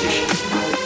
magician.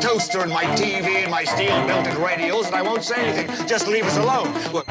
toaster and my TV and my steel-belted radios, and I won't say anything. Just leave us alone. Look,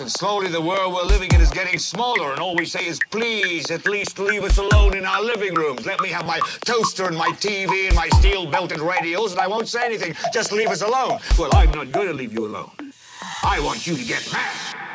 and slowly the world we're living in is getting smaller, and all we say is, please, at least leave us alone in our living rooms. Let me have my toaster and my TV and my steel-belted radios, and I won't say anything. Just leave us alone. Well, I'm not going to leave you alone. I want you to get mad.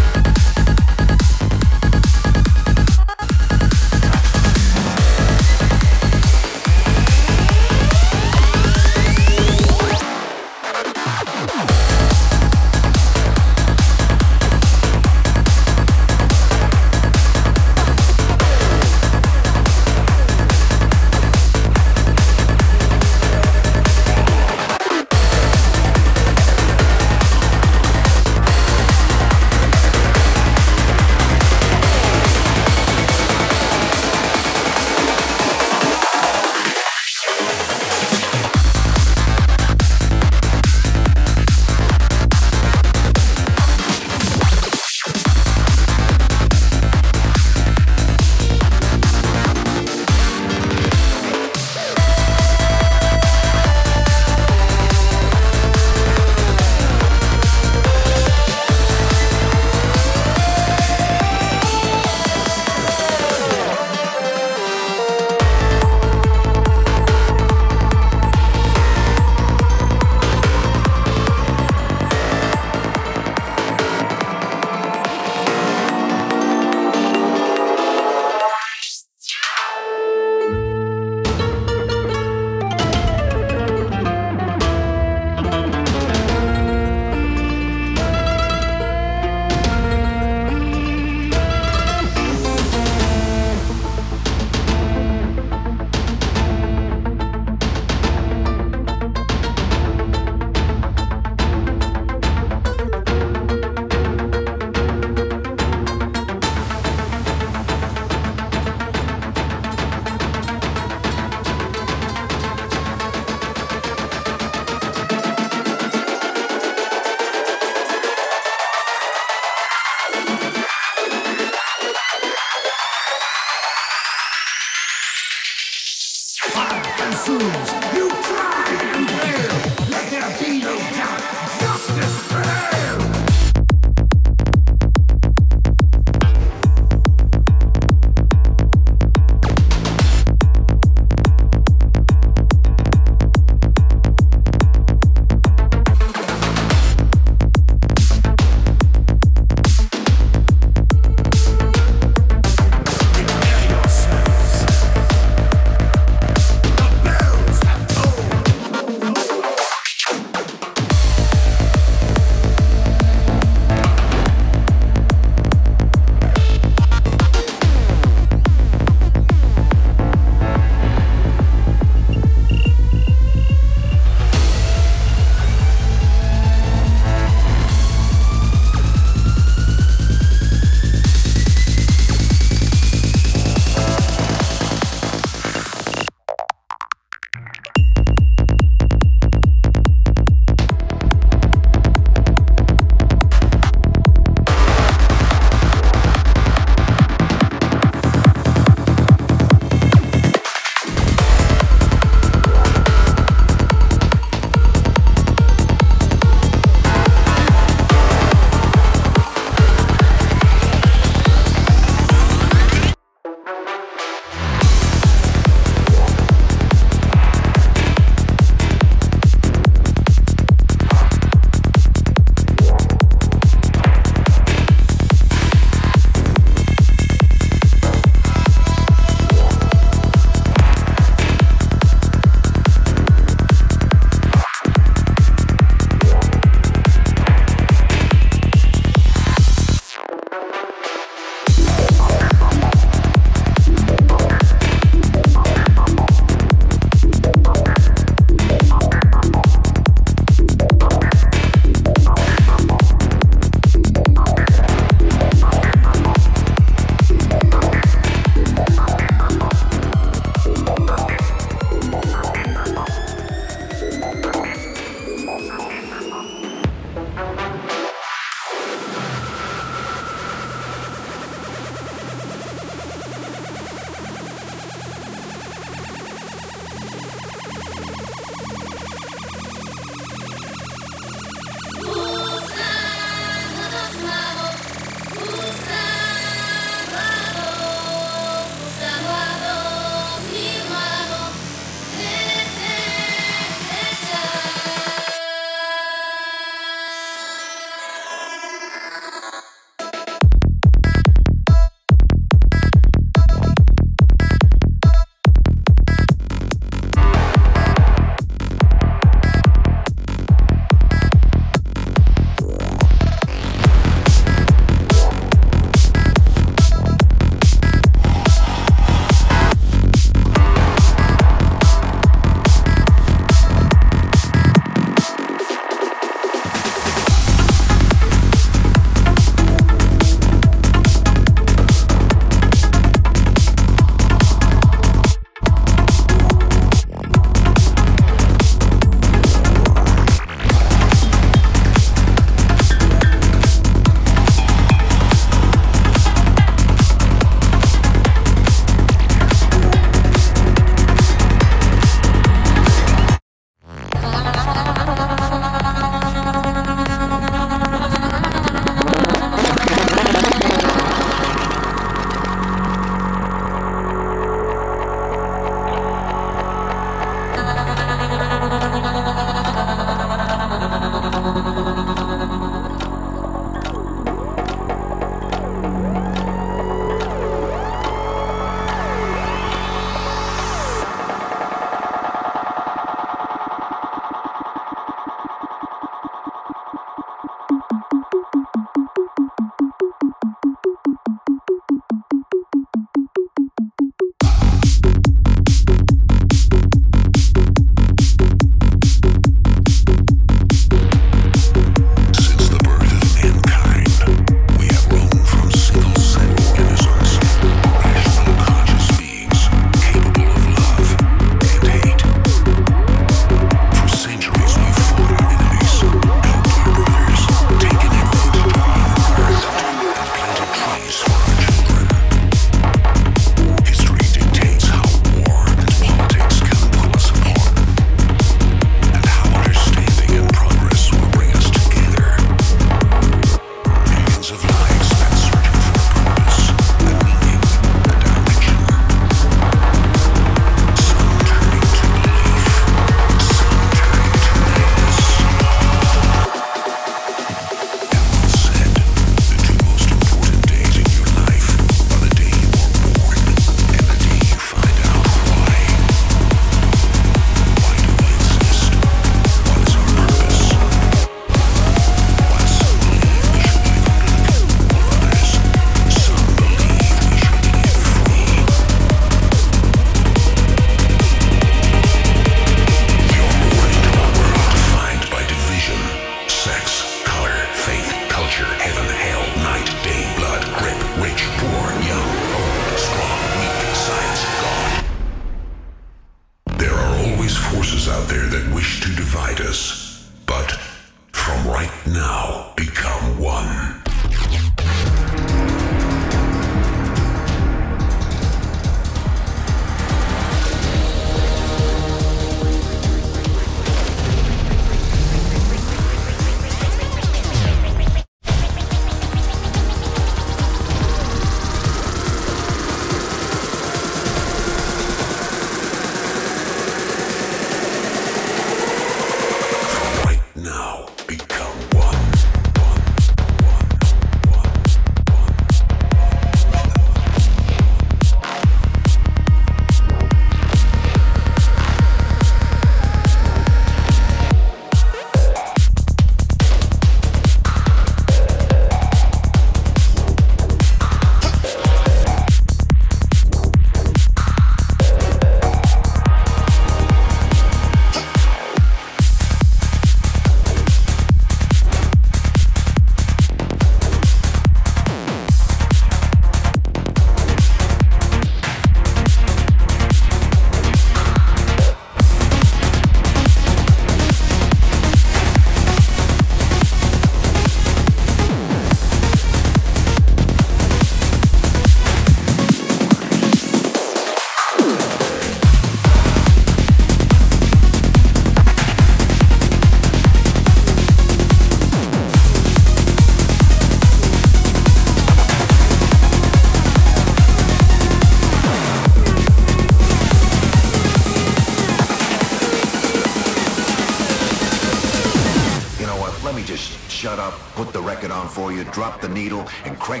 the needle and crank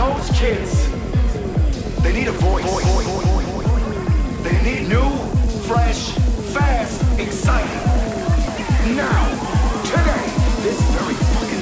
Those kids, they need a voice. They need new, fresh, fast, exciting. Now, today, this very fucking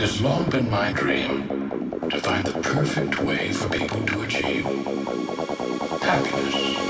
has long been my dream to find the perfect way for people to achieve happiness.